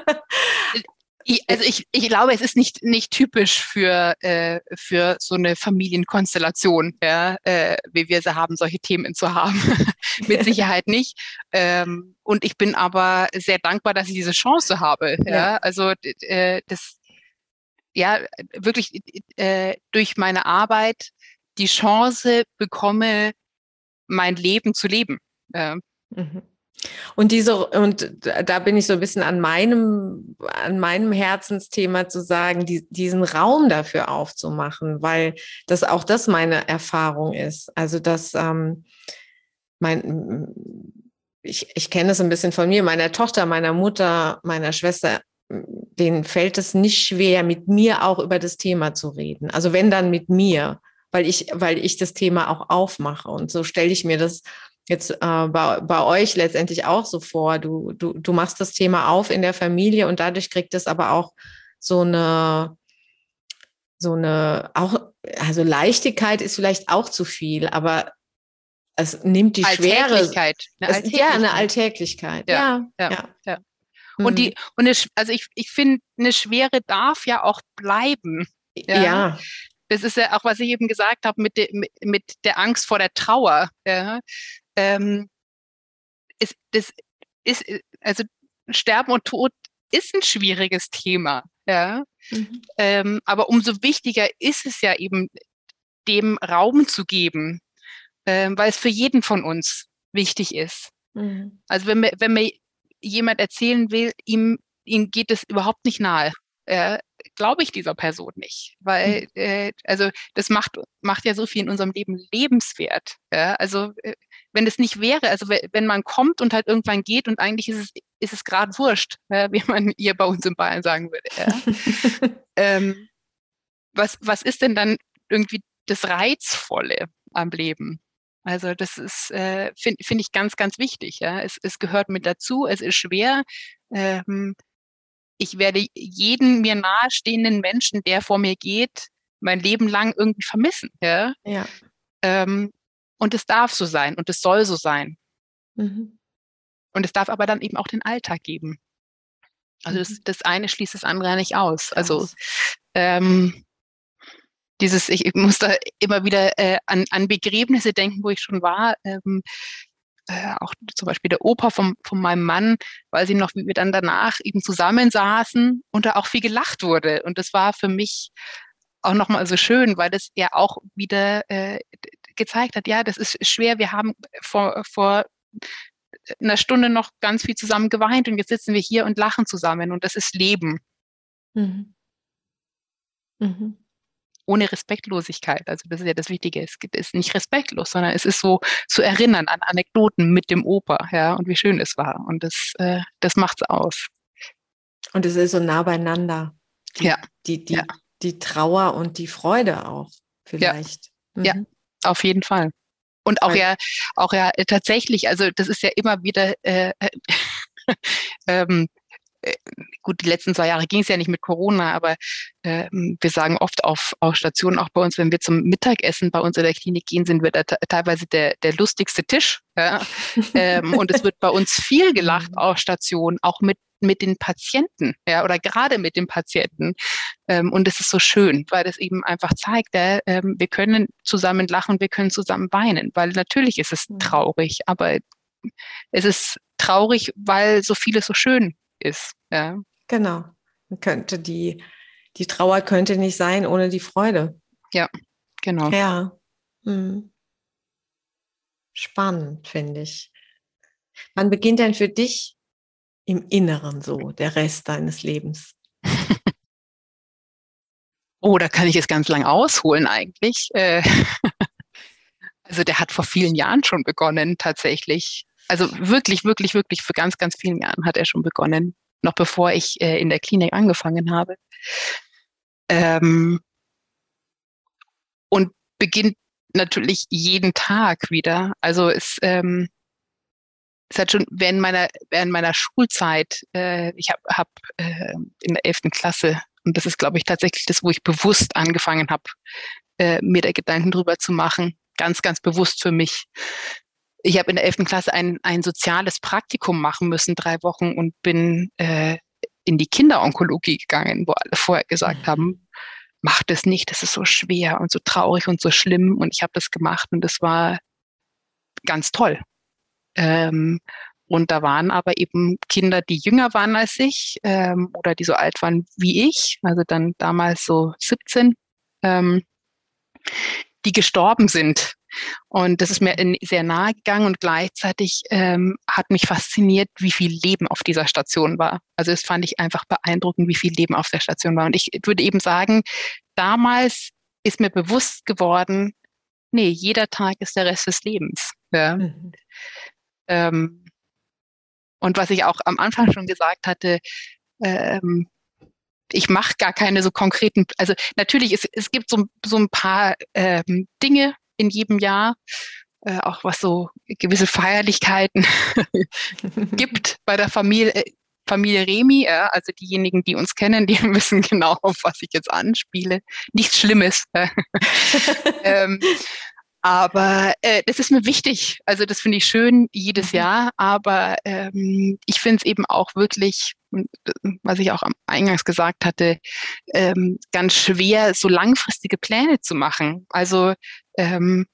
also ich, ich glaube, es ist nicht, nicht typisch für, äh, für so eine Familienkonstellation, ja, äh, wie wir sie haben, solche Themen zu haben. Mit Sicherheit nicht. Ähm, und ich bin aber sehr dankbar, dass ich diese Chance habe. Ja, ja. also äh, das ja wirklich äh, durch meine Arbeit die Chance bekomme, mein Leben zu leben. Mhm. Und diese, und da bin ich so ein bisschen an meinem, an meinem Herzensthema zu sagen, die, diesen Raum dafür aufzumachen, weil das auch das meine Erfahrung ist. Also, dass ähm, mein, ich, ich kenne es ein bisschen von mir, meiner Tochter, meiner Mutter, meiner Schwester, denen fällt es nicht schwer, mit mir auch über das Thema zu reden. Also wenn dann mit mir weil ich, weil ich das Thema auch aufmache. Und so stelle ich mir das jetzt äh, bei, bei euch letztendlich auch so vor. Du, du, du machst das Thema auf in der Familie und dadurch kriegt es aber auch so eine, so eine, auch, also Leichtigkeit ist vielleicht auch zu viel, aber es nimmt die Schwere. Eine es, ja, eine Alltäglichkeit. Ja, ja, ja. ja. Und mhm. die, und eine, also ich, ich finde, eine Schwere darf ja auch bleiben. Ja. ja das ist ja auch, was ich eben gesagt habe mit, de, mit, mit der Angst vor der Trauer. Ja. Ähm, ist, das ist, also Sterben und Tod ist ein schwieriges Thema. Ja. Mhm. Ähm, aber umso wichtiger ist es ja eben, dem Raum zu geben, ähm, weil es für jeden von uns wichtig ist. Mhm. Also wenn mir, wenn mir jemand erzählen will, ihm, ihm geht es überhaupt nicht nahe, äh, glaube ich dieser Person nicht, weil mhm. äh, also das macht macht ja so viel in unserem Leben lebenswert. Ja? Also äh, wenn es nicht wäre, also wenn man kommt und halt irgendwann geht und eigentlich ist es ist es gerade wurscht, ja, wie man hier bei uns in Bayern sagen würde. Ja? ähm, was was ist denn dann irgendwie das Reizvolle am Leben? Also das ist, äh, finde find ich ganz, ganz wichtig. Ja? Es, es gehört mit dazu, es ist schwer. Ähm, ich werde jeden mir nahestehenden Menschen, der vor mir geht, mein Leben lang irgendwie vermissen. Ja. ja. Ähm, und es darf so sein und es soll so sein. Mhm. Und es darf aber dann eben auch den Alltag geben. Also das, mhm. das eine schließt das andere nicht aus. Also ähm, dieses, ich, ich muss da immer wieder äh, an, an Begräbnisse denken, wo ich schon war. Ähm, äh, auch zum Beispiel der Opa vom, von meinem Mann, weil sie noch, wie wir dann danach eben zusammensaßen und da auch viel gelacht wurde. Und das war für mich auch nochmal so schön, weil das ja auch wieder äh, gezeigt hat, ja, das ist schwer. Wir haben vor, vor einer Stunde noch ganz viel zusammen geweint und jetzt sitzen wir hier und lachen zusammen und das ist Leben. Mhm. Mhm ohne Respektlosigkeit. Also das ist ja das Wichtige. Es ist nicht respektlos, sondern es ist so zu erinnern an Anekdoten mit dem Opa, ja, und wie schön es war. Und das, äh, das macht's aus. Und es ist so nah beieinander. Die, ja. Die, die, ja. die Trauer und die Freude auch vielleicht. Ja, mhm. ja auf jeden Fall. Und auch ja, auch ja tatsächlich, also das ist ja immer wieder äh, ähm, äh, gut, die letzten zwei Jahre ging es ja nicht mit Corona, aber äh, wir sagen oft auf, auf Stationen, auch bei uns, wenn wir zum Mittagessen bei uns in der Klinik gehen, sind wir da teilweise der, der lustigste Tisch. Ja? ähm, und es wird bei uns viel gelacht mhm. auf Stationen, auch mit mit den Patienten, ja, oder gerade mit den Patienten. Ähm, und es ist so schön, weil das eben einfach zeigt, ja, ähm, wir können zusammen lachen, wir können zusammen weinen, weil natürlich ist es mhm. traurig, aber es ist traurig, weil so vieles so schön ist. Ja. Genau. Könnte die, die Trauer könnte nicht sein ohne die Freude. Ja, genau. Ja. Hm. Spannend, finde ich. Wann beginnt denn für dich im Inneren so der Rest deines Lebens? oh, da kann ich es ganz lang ausholen eigentlich. Äh, also der hat vor vielen Jahren schon begonnen tatsächlich also wirklich, wirklich, wirklich für ganz, ganz vielen Jahren hat er schon begonnen, noch bevor ich äh, in der Klinik angefangen habe. Ähm, und beginnt natürlich jeden Tag wieder. Also es, ähm, es hat schon während meiner, während meiner Schulzeit, äh, ich habe hab, äh, in der 11. Klasse, und das ist, glaube ich, tatsächlich das, wo ich bewusst angefangen habe, äh, mir da Gedanken drüber zu machen, ganz, ganz bewusst für mich, ich habe in der 11. Klasse ein, ein soziales Praktikum machen müssen, drei Wochen, und bin äh, in die Kinderonkologie gegangen, wo alle vorher gesagt mhm. haben, mach das nicht, das ist so schwer und so traurig und so schlimm. Und ich habe das gemacht und das war ganz toll. Ähm, und da waren aber eben Kinder, die jünger waren als ich ähm, oder die so alt waren wie ich, also dann damals so 17, ähm, die gestorben sind und das ist mir sehr nahe gegangen und gleichzeitig ähm, hat mich fasziniert, wie viel Leben auf dieser Station war. Also das fand ich einfach beeindruckend, wie viel Leben auf der Station war. Und ich würde eben sagen, damals ist mir bewusst geworden, nee, jeder Tag ist der Rest des Lebens. Ja. Mhm. Ähm, und was ich auch am Anfang schon gesagt hatte, ähm, ich mache gar keine so konkreten, also natürlich, es, es gibt so, so ein paar ähm, Dinge, in jedem Jahr, äh, auch was so gewisse Feierlichkeiten gibt bei der Familie. Äh, Familie Remi, äh, also diejenigen, die uns kennen, die wissen genau, auf was ich jetzt anspiele. Nichts Schlimmes. ähm, aber äh, das ist mir wichtig. Also das finde ich schön jedes mhm. Jahr. Aber ähm, ich finde es eben auch wirklich, was ich auch am Eingangs gesagt hatte, ähm, ganz schwer, so langfristige Pläne zu machen. Also ähm,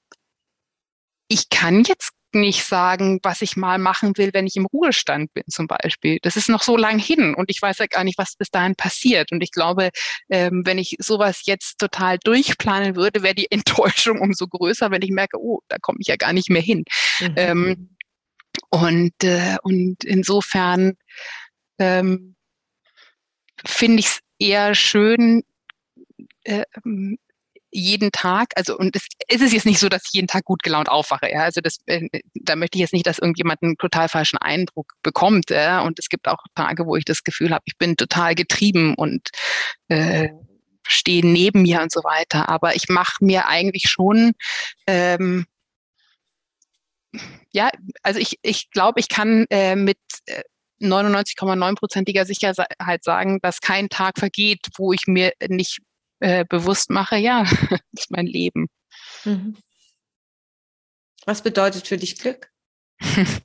ich kann jetzt nicht sagen, was ich mal machen will, wenn ich im Ruhestand bin zum Beispiel. Das ist noch so lang hin und ich weiß ja gar nicht, was bis dahin passiert. Und ich glaube, ähm, wenn ich sowas jetzt total durchplanen würde, wäre die Enttäuschung umso größer, wenn ich merke, oh, da komme ich ja gar nicht mehr hin. Mhm. Ähm, und, äh, und insofern ähm, finde ich es eher schön, äh, jeden Tag, also und es, es ist jetzt nicht so, dass ich jeden Tag gut gelaunt aufwache, ja. Also das, äh, da möchte ich jetzt nicht, dass irgendjemand einen total falschen Eindruck bekommt, ja. Und es gibt auch Tage, wo ich das Gefühl habe, ich bin total getrieben und äh, stehe neben mir und so weiter. Aber ich mache mir eigentlich schon ähm, ja, also ich, ich glaube, ich kann äh, mit 99,9-prozentiger äh, Sicherheit sagen, dass kein Tag vergeht, wo ich mir nicht äh, bewusst mache, ja, das ist mein Leben. Mhm. Was bedeutet für dich Glück?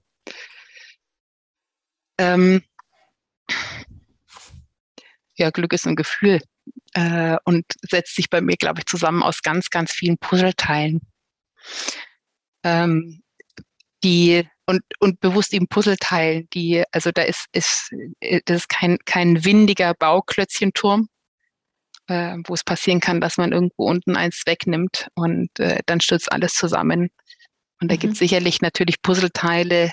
ähm, ja, Glück ist ein Gefühl äh, und setzt sich bei mir, glaube ich, zusammen aus ganz, ganz vielen Puzzleteilen. Ähm, die und, und bewusst eben Puzzleteilen, die, also da ist, ist, äh, das ist kein, kein windiger Bauklötzchenturm, äh, wo es passieren kann, dass man irgendwo unten eins wegnimmt und äh, dann stürzt alles zusammen. Und da mhm. gibt es sicherlich natürlich Puzzleteile,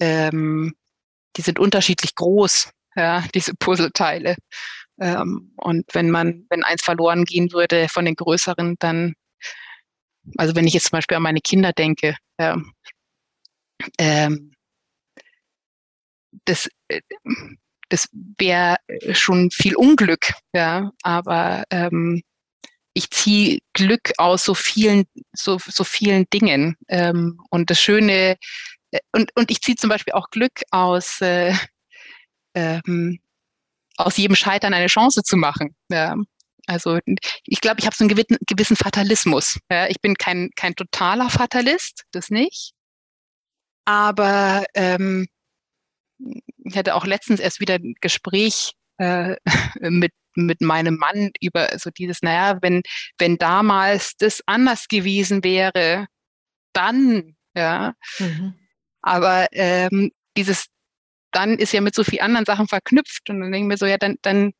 ähm, die sind unterschiedlich groß, ja, diese Puzzleteile. Ähm, und wenn man, wenn eins verloren gehen würde von den größeren, dann, also wenn ich jetzt zum Beispiel an meine Kinder denke, äh, ähm, das, äh, das wäre schon viel Unglück, ja, aber ähm, ich ziehe Glück aus so vielen, so, so vielen Dingen. Ähm, und das Schöne, äh, und, und ich ziehe zum Beispiel auch Glück aus, äh, ähm, aus jedem Scheitern eine Chance zu machen. Ja. Also ich glaube, ich habe so einen gewissen, gewissen Fatalismus. Ja. Ich bin kein, kein totaler Fatalist, das nicht. Aber ähm, ich hatte auch letztens erst wieder ein Gespräch äh, mit, mit meinem Mann über so dieses, naja, wenn, wenn damals das anders gewesen wäre, dann, ja. Mhm. Aber ähm, dieses dann ist ja mit so vielen anderen Sachen verknüpft. Und dann denke ich mir so, ja, dann, dann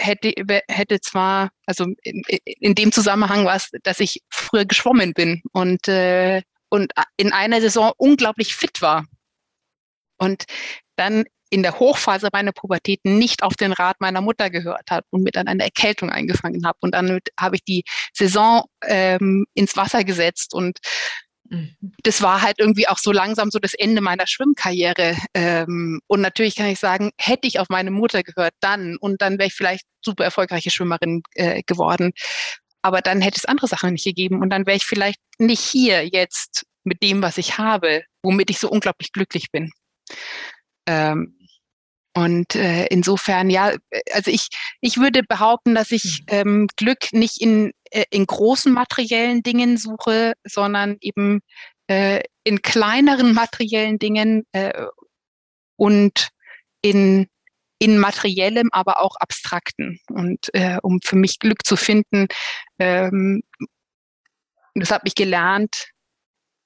hätte, hätte zwar, also in, in dem Zusammenhang war es, dass ich früher geschwommen bin und, äh, und in einer Saison unglaublich fit war. Und dann in der Hochphase meiner Pubertät nicht auf den Rat meiner Mutter gehört habe und mir dann eine Erkältung eingefangen habe. Und dann habe ich die Saison ähm, ins Wasser gesetzt und mhm. das war halt irgendwie auch so langsam so das Ende meiner Schwimmkarriere. Ähm, und natürlich kann ich sagen, hätte ich auf meine Mutter gehört, dann und dann wäre ich vielleicht super erfolgreiche Schwimmerin äh, geworden. Aber dann hätte es andere Sachen nicht gegeben und dann wäre ich vielleicht nicht hier jetzt mit dem, was ich habe, womit ich so unglaublich glücklich bin. Ähm, und äh, insofern, ja, also ich, ich würde behaupten, dass ich mhm. ähm, Glück nicht in, äh, in großen materiellen Dingen suche, sondern eben äh, in kleineren materiellen Dingen äh, und in, in materiellem, aber auch abstrakten. Und äh, um für mich Glück zu finden, ähm, das habe ich gelernt,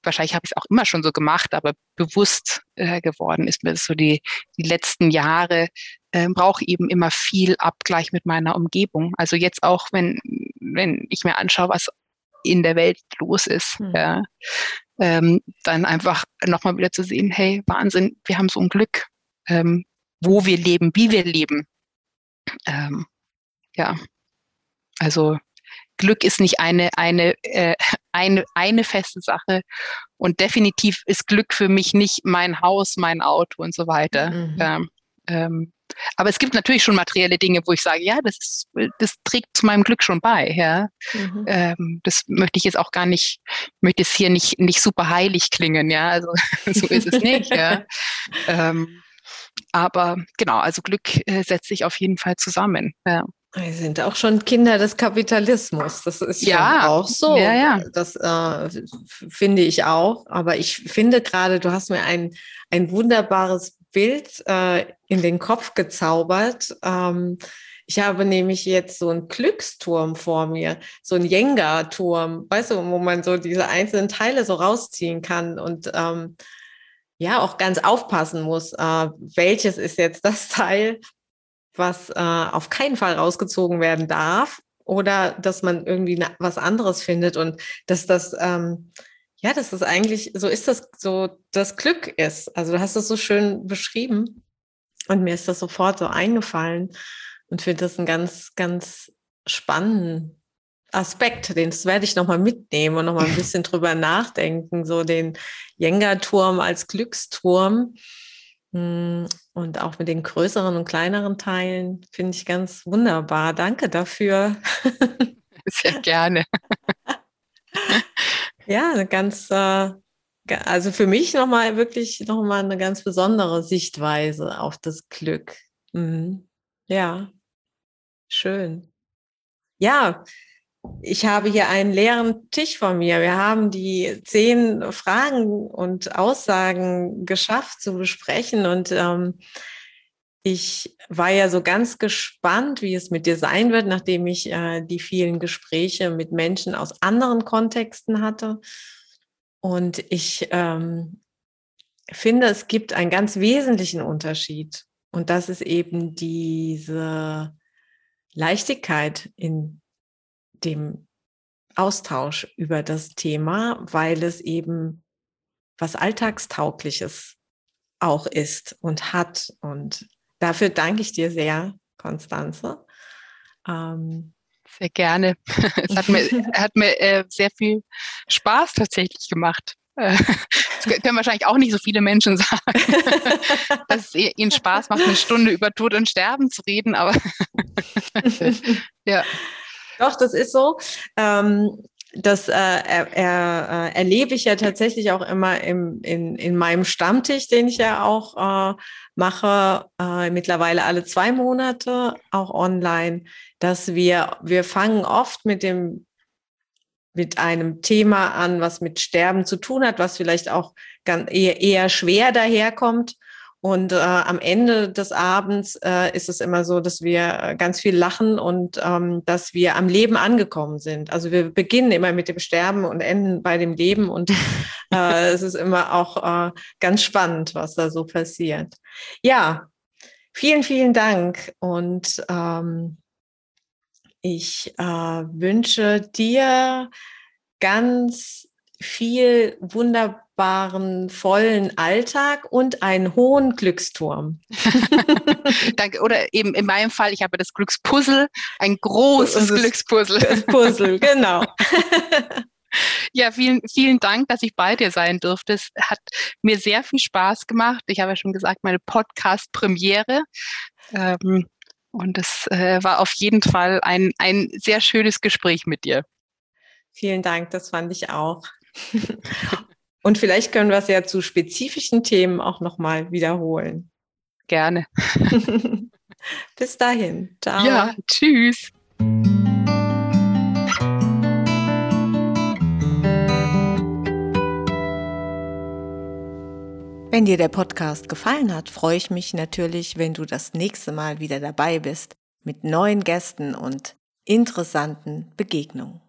wahrscheinlich habe ich es auch immer schon so gemacht, aber bewusst äh, geworden ist mir das so die, die letzten Jahre, äh, brauche eben immer viel Abgleich mit meiner Umgebung. Also jetzt auch, wenn, wenn ich mir anschaue, was in der Welt los ist, mhm. ja, ähm, dann einfach nochmal wieder zu sehen, hey, Wahnsinn, wir haben so ein Glück, ähm, wo wir leben, wie wir leben. Ähm, ja, also Glück ist nicht eine, eine, äh, eine, eine feste Sache. Und definitiv ist Glück für mich nicht mein Haus, mein Auto und so weiter. Mhm. Ähm, ähm, aber es gibt natürlich schon materielle Dinge, wo ich sage, ja, das, ist, das trägt zu meinem Glück schon bei. Ja. Mhm. Ähm, das möchte ich jetzt auch gar nicht, möchte es hier nicht, nicht super heilig klingen, ja. Also so ist es nicht. ja. Ähm, aber genau, also Glück äh, setzt sich auf jeden Fall zusammen. Ja. Wir sind auch schon Kinder des Kapitalismus. Das ist ja auch so. Ja, ja. Das äh, finde ich auch. Aber ich finde gerade, du hast mir ein, ein wunderbares Bild äh, in den Kopf gezaubert. Ähm, Ich habe nämlich jetzt so einen Glücksturm vor mir, so einen Jenga-Turm, weißt du, wo man so diese einzelnen Teile so rausziehen kann und ähm, ja auch ganz aufpassen muss, äh, welches ist jetzt das Teil, was äh, auf keinen Fall rausgezogen werden darf oder dass man irgendwie was anderes findet und dass das ähm, ja, dass das eigentlich so ist, das so das Glück ist. Also du hast es so schön beschrieben und mir ist das sofort so eingefallen und finde das einen ganz, ganz spannenden Aspekt, den das werde ich nochmal mitnehmen und nochmal ein bisschen drüber nachdenken, so den Jenga-Turm als Glücksturm. Hm, und auch mit den größeren und kleineren Teilen finde ich ganz wunderbar. Danke dafür. Sehr gerne. ja, eine ganz, äh, also für mich nochmal wirklich nochmal eine ganz besondere Sichtweise auf das Glück. Mhm. Ja, schön. Ja, ich habe hier einen leeren Tisch vor mir. Wir haben die zehn Fragen und Aussagen geschafft zu besprechen und ähm, ich war ja so ganz gespannt, wie es mit dir sein wird, nachdem ich äh, die vielen Gespräche mit Menschen aus anderen Kontexten hatte. Und ich ähm, finde, es gibt einen ganz wesentlichen Unterschied. Und das ist eben diese Leichtigkeit in dem Austausch über das Thema, weil es eben was Alltagstaugliches auch ist und hat. Und dafür danke ich dir sehr, Konstanze. Ähm, sehr gerne. Es hat mir, hat mir äh, sehr viel Spaß tatsächlich gemacht. Äh, das können wahrscheinlich auch nicht so viele Menschen sagen, dass es ihnen Spaß macht, eine Stunde über Tod und Sterben zu reden, aber ja. Doch, das ist so. Ähm, das äh, er, er, äh, erlebe ich ja tatsächlich auch immer im, in, in meinem Stammtisch, den ich ja auch äh, mache, äh, mittlerweile alle zwei Monate, auch online, dass wir, wir fangen oft mit dem mit einem Thema an, was mit Sterben zu tun hat, was vielleicht auch ganz eher, eher schwer daherkommt. Und äh, am Ende des Abends äh, ist es immer so, dass wir äh, ganz viel lachen und ähm, dass wir am Leben angekommen sind. Also wir beginnen immer mit dem Sterben und enden bei dem Leben. Und äh, es ist immer auch äh, ganz spannend, was da so passiert. Ja, vielen, vielen Dank. Und ähm, ich äh, wünsche dir ganz viel wunderbaren, vollen Alltag und einen hohen Glücksturm. Danke. Oder eben in meinem Fall, ich habe das Glückspuzzle, ein großes Glückspuzzle. Puzzle, genau. Ja, vielen, vielen Dank, dass ich bei dir sein durfte. Es hat mir sehr viel Spaß gemacht. Ich habe ja schon gesagt, meine Podcast-Premiere. Ähm, und es äh, war auf jeden Fall ein, ein sehr schönes Gespräch mit dir. Vielen Dank, das fand ich auch. Und vielleicht können wir es ja zu spezifischen Themen auch nochmal wiederholen. Gerne. Bis dahin. Ciao. Ja, tschüss. Wenn dir der Podcast gefallen hat, freue ich mich natürlich, wenn du das nächste Mal wieder dabei bist mit neuen Gästen und interessanten Begegnungen.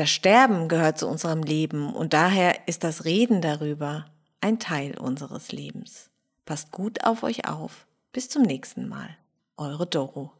Das Sterben gehört zu unserem Leben und daher ist das Reden darüber ein Teil unseres Lebens. Passt gut auf euch auf. Bis zum nächsten Mal. Eure Doro.